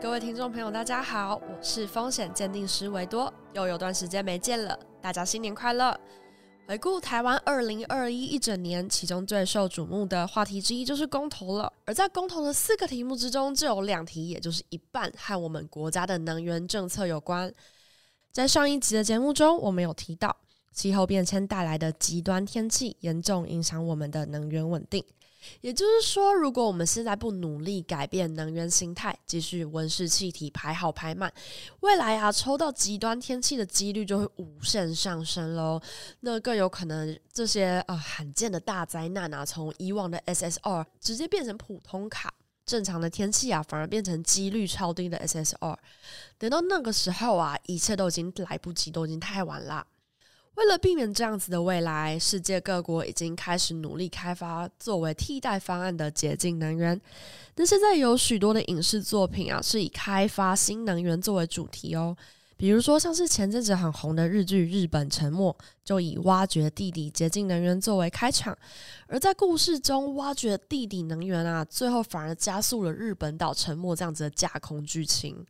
各位听众朋友，大家好，我是风险鉴定师维多，又有段时间没见了，大家新年快乐！回顾台湾二零二一一整年，其中最受瞩目的话题之一就是公投了。而在公投的四个题目之中，就有两题，也就是一半和我们国家的能源政策有关。在上一集的节目中，我们有提到气候变迁带来的极端天气，严重影响我们的能源稳定。也就是说，如果我们现在不努力改变能源形态，继续温室气体排好排满，未来啊，抽到极端天气的几率就会无限上升喽。那更有可能这些啊罕见的大灾难啊，从以往的 SSR 直接变成普通卡，正常的天气啊，反而变成几率超低的 SSR。等到那个时候啊，一切都已经来不及，都已经太晚了。为了避免这样子的未来，世界各国已经开始努力开发作为替代方案的洁净能源。那现在有许多的影视作品啊，是以开发新能源作为主题哦。比如说，像是前阵子很红的日剧《日本沉没》，就以挖掘地底洁净能源作为开场。而在故事中，挖掘地底能源啊，最后反而加速了日本岛沉没这样子的架空剧情。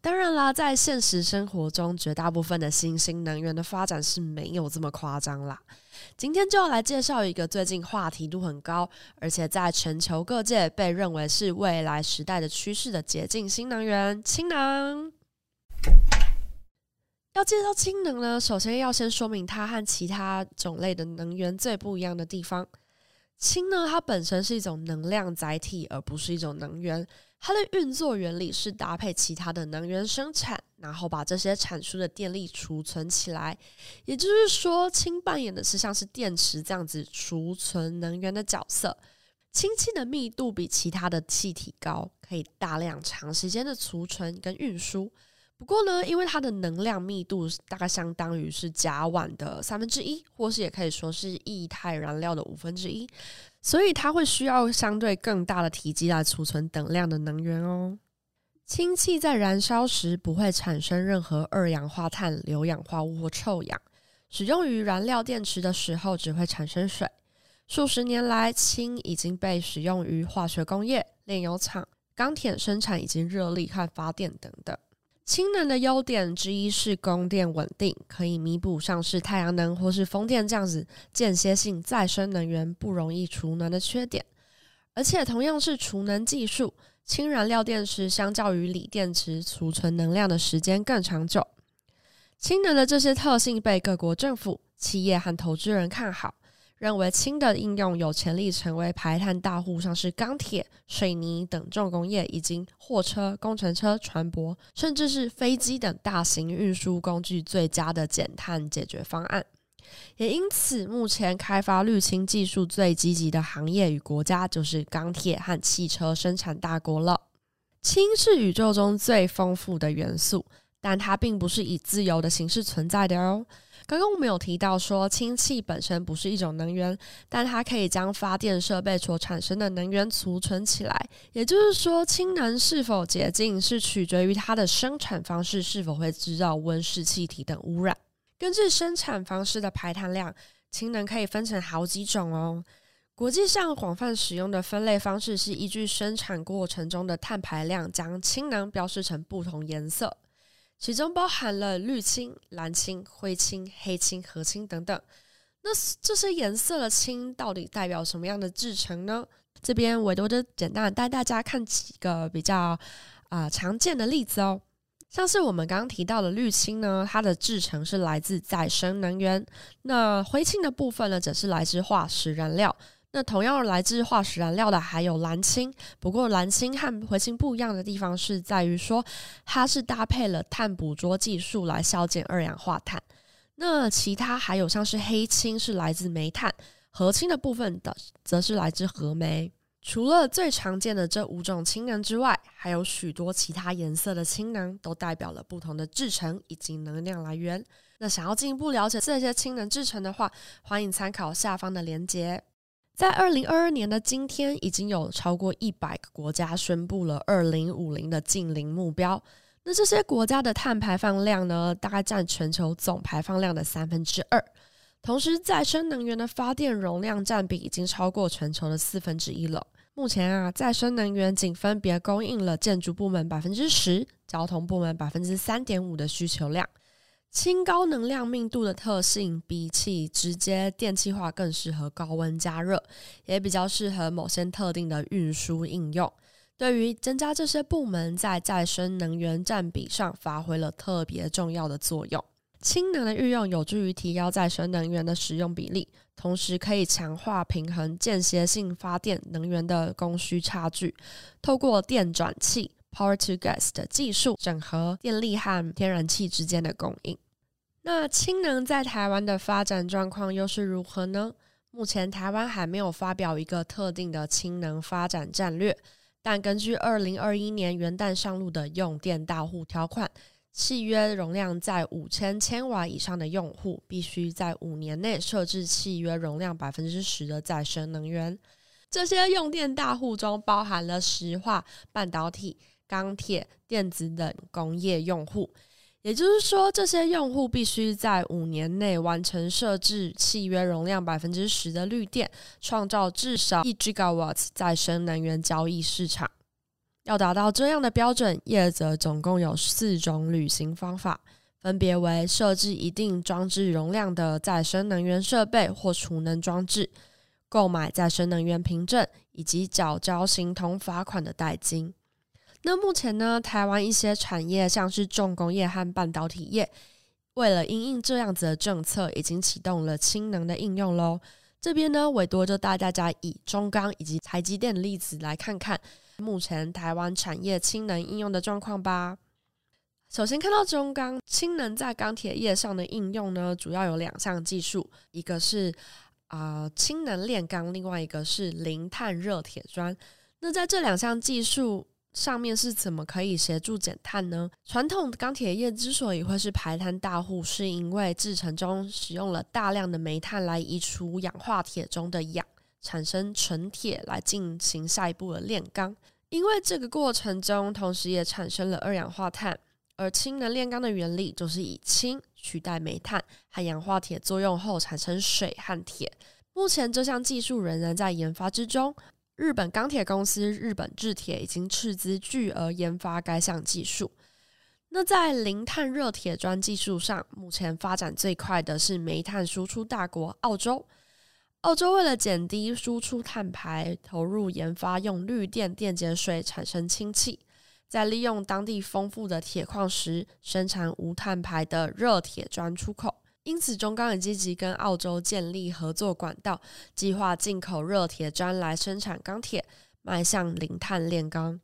当然啦，在现实生活中，绝大部分的新兴能源的发展是没有这么夸张啦。今天就要来介绍一个最近话题度很高，而且在全球各界被认为是未来时代的趋势的洁净新能源——氢能。要介绍氢能呢，首先要先说明它和其他种类的能源最不一样的地方。氢呢，它本身是一种能量载体，而不是一种能源。它的运作原理是搭配其他的能源生产，然后把这些产出的电力储存起来。也就是说，氢扮演的是像是电池这样子储存能源的角色。氢气的密度比其他的气体高，可以大量长时间的储存跟运输。不过呢，因为它的能量密度大概相当于是甲烷的三分之一，或是也可以说是液态燃料的五分之一，所以它会需要相对更大的体积来储存等量的能源哦。氢气在燃烧时不会产生任何二氧化碳、硫氧化物或臭氧，使用于燃料电池的时候只会产生水。数十年来，氢已经被使用于化学工业、炼油厂、钢铁生产以及热力和发电等等。氢能的优点之一是供电稳定，可以弥补像是太阳能或是风电这样子间歇性再生能源不容易储能的缺点。而且同样是储能技术，氢燃料电池相较于锂电池储存能量的时间更长久。氢能的这些特性被各国政府、企业和投资人看好。认为氢的应用有潜力成为排碳大户，像是钢铁、水泥等重工业，以及货车、工程车、船舶，甚至是飞机等大型运输工具最佳的减碳解决方案。也因此，目前开发绿氢技术最积极的行业与国家就是钢铁和汽车生产大国了。氢是宇宙中最丰富的元素，但它并不是以自由的形式存在的哦。刚刚我们有提到说，氢气本身不是一种能源，但它可以将发电设备所产生的能源储存起来。也就是说，氢能是否洁净是取决于它的生产方式是否会制造温室气体等污染。根据生产方式的排碳量，氢能可以分成好几种哦。国际上广泛使用的分类方式是依据生产过程中的碳排量，将氢能标示成不同颜色。其中包含了绿氢、蓝氢、灰氢、黑氢、褐氢等等。那这些颜色的氢到底代表什么样的制程呢？这边维多就简单带大家看几个比较啊、常见的例子哦。像是我们刚刚提到的绿氢呢，它的制程是来自再生能源；那灰氢的部分呢，则是来自化石燃料。那同样来自化石燃料的还有蓝氢，不过蓝氢和灰氢不一样的地方是在于说，它是搭配了碳捕捉技术来消减二氧化碳。那其他还有像是黑氢是来自煤炭，褐氢的部分的则是来自核煤。除了最常见的这五种氢能之外，还有许多其他颜色的氢能，都代表了不同的制程以及能量来源。那想要进一步了解这些氢能制程的话，欢迎参考下方的链接。在二零二二年的今天，已经有超过一百个国家宣布了二零五零的净零目标。那这些国家的碳排放量呢，大概占全球总排放量的三分之二。同时，再生能源的发电容量占比已经超过全球的四分之一了。目前啊，再生能源仅分别供应了建筑部门百分之十、交通部门百分之三点五的需求量。氢高能量密度的特性，比起直接电气化更适合高温加热，也比较适合某些特定的运输应用。对于增加这些部门在再生能源占比上，发挥了特别重要的作用。氢能的运用有助于提高再生能源的使用比例，同时可以强化平衡间歇性发电能源的供需差距。透过电转气 （Power to Gas） 的技术，整合电力和天然气之间的供应。那氢能在台湾的发展状况又是如何呢？目前台湾还没有发表一个特定的氢能发展战略。但根据二零二一年元旦上路的用电大户条款，契约容量在五千千瓦以上的用户，必须在五年内设置契约容量百分之十的再生能源。这些用电大户中包含了石化、半导体、钢铁、电子等工业用户。也就是说，这些用户必须在五年内完成设置契约容量百分之十的绿电，创造至少一 Gigawatts 再生能源交易市场。要达到这样的标准，业者总共有四种履行方法，分别为设置一定装置容量的再生能源设备或储能装置，购买再生能源凭证，以及缴交形同罚款的代金。那目前呢，台湾一些产业，像是重工业和半导体业，为了因应这样子的政策，已经启动了氢能的应用喽。这边呢，委多就带大家以中钢以及台积电的例子来看看目前台湾产业氢能应用的状况吧。首先看到中钢氢能在钢铁业上的应用呢，主要有两项技术，一个是啊、氢能炼钢，另外一个是零碳热铁砖。那在这两项技术。上面是怎么可以协助减碳呢？传统钢铁业之所以会是排碳大户，是因为制程中使用了大量的煤炭来移除氧化铁中的氧，产生纯铁来进行下一步的炼钢。因为这个过程中，同时也产生了二氧化碳。而氢能炼钢的原理就是以氢取代煤炭和氧化铁作用后产生水和铁。目前这项技术仍然在研发之中。日本钢铁公司日本制铁已经斥资巨额研发该项技术。那在零碳热铁砖技术上，目前发展最快的是煤炭输出大国澳洲。澳洲为了减低输出碳排，投入研发用绿电电解水产生氢气，再利用当地丰富的铁矿石生产无碳排的热铁砖出口。因此，中钢也积极跟澳洲建立合作管道，计划进口热铁砖来生产钢铁，迈向零碳炼钢。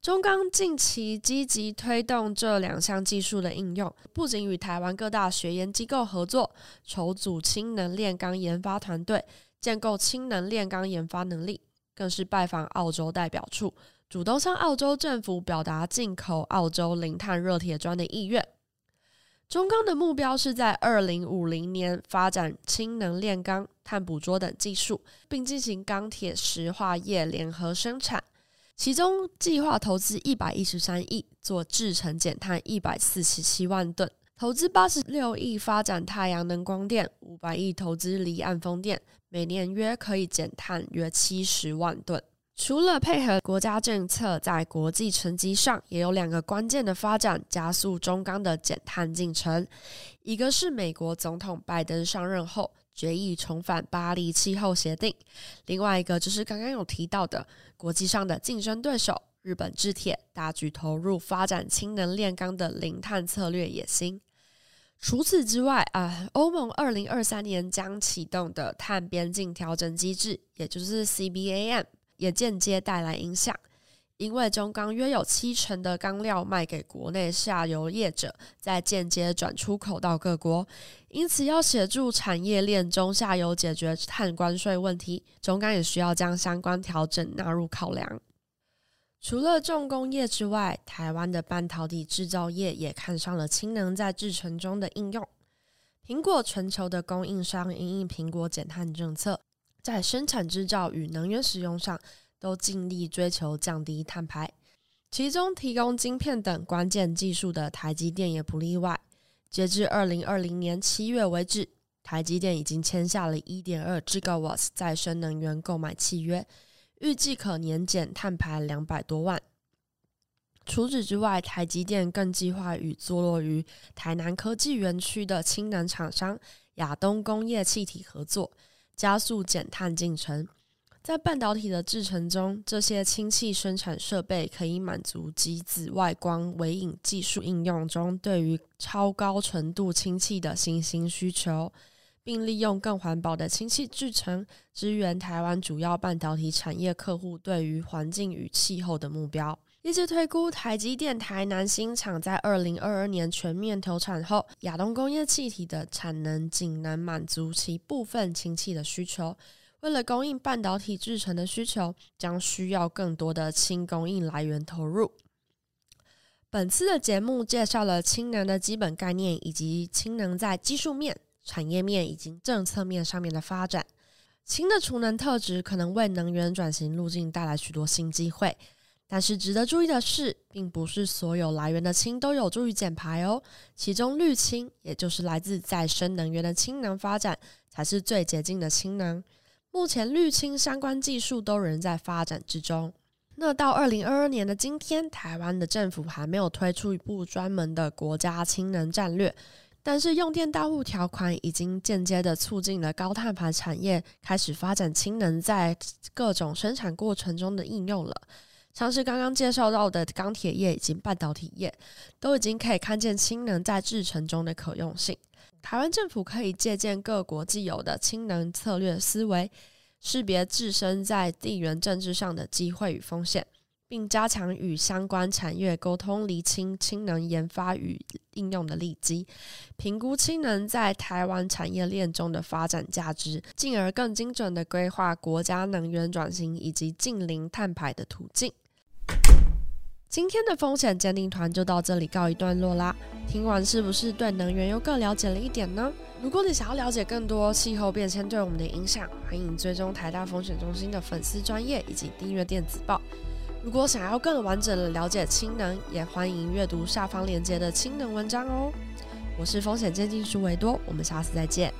中钢近期积极推动这两项技术的应用，不仅与台湾各大学研机构合作，筹组氢能炼钢研发团队，建构氢能炼钢研发能力，更是拜访澳洲代表处，主动向澳洲政府表达进口澳洲零碳热铁砖的意愿。中钢的目标是在二零五零年发展氢能炼钢、碳捕捉等技术，并进行钢铁石化业联合生产。其中计划投资一百一十三亿做制程减碳一百四十七万吨，投资八十六亿发展太阳能光电，五百亿投资离岸风电，每年约可以减碳约七十万吨。除了配合国家政策，在国际层级上也有两个关键的发展，加速中钢的减碳进程。一个是美国总统拜登上任后决议重返巴黎气候协定，另外一个就是刚刚有提到的国际上的竞争对手日本制铁大举投入发展氢能炼钢的零碳策略野心。除此之外啊，欧盟二零二三年将启动的碳边境调整机制，也就是 CBAM。也间接带来影响，因为中钢约有七成的钢料卖给国内下游业者，再间接转出口到各国，因此要协助产业链中下游解决碳关税问题，中钢也需要将相关调整纳入考量。除了重工业之外，台湾的半导体制造业也看上了氢能在制程中的应用。苹果全球的供应商因应苹果减碳政策。在生产制造与能源使用上，都尽力追求降低碳排。其中，提供晶片等关键技术的台积电也不例外。截至二零二零年七月为止，台积电已经签下了一点二 g w 再生能源购买契约，预计可年减碳排两百多万。除此之外，台积电更计划与坐落于台南科技园区的氢能厂商亚东工业气体合作，加速减碳进程。在半导体的制程中，这些氢气生产设备可以满足极紫外光微影技术应用中对于超高纯度氢气的新兴需求，并利用更环保的氢气制程，支援台湾主要半导体产业客户对于环境与气候的目标。一直推估，台积电台南新厂在二零二二年全面投产后，亚东工业气体的产能仅能满足其部分氢气的需求。为了供应半导体制程的需求，将需要更多的氢供应来源投入。本次的节目介绍了氢能的基本概念，以及氢能在技术面、产业面以及政策面上面的发展。氢的储能特质可能为能源转型路径带来许多新机会。但是值得注意的是，并不是所有来源的氢都有助于减排哦。其中绿氢，也就是来自再生能源的氢能发展，才是最洁净的氢能。目前绿氢相关技术都仍在发展之中。那到二零二二年的今天，台湾的政府还没有推出一部专门的国家氢能战略，但是用电大户条款已经间接的促进了高碳排产业开始发展氢能在各种生产过程中的应用了。像是刚刚介绍到的钢铁业以及半导体业，都已经可以看见氢能在制程中的可用性。台湾政府可以借鉴各国既有的氢能策略思维，识别自身在地缘政治上的机会与风险，并加强与相关产业沟通，厘清氢能研发与应用的利基，评估氢能在台湾产业链中的发展价值，进而更精准地规划国家能源转型以及近零碳排的途径。今天的风险鉴定团就到这里告一段落啦。听完是不是对能源又更了解了一点呢？如果你想要了解更多气候变迁对我们的影响，欢迎追踪台大风险中心的粉丝专页以及订阅电子报。如果想要更完整的了解氢能，也欢迎阅读下方链接的氢能文章哦。我是风险鉴定师维多，我们下次再见。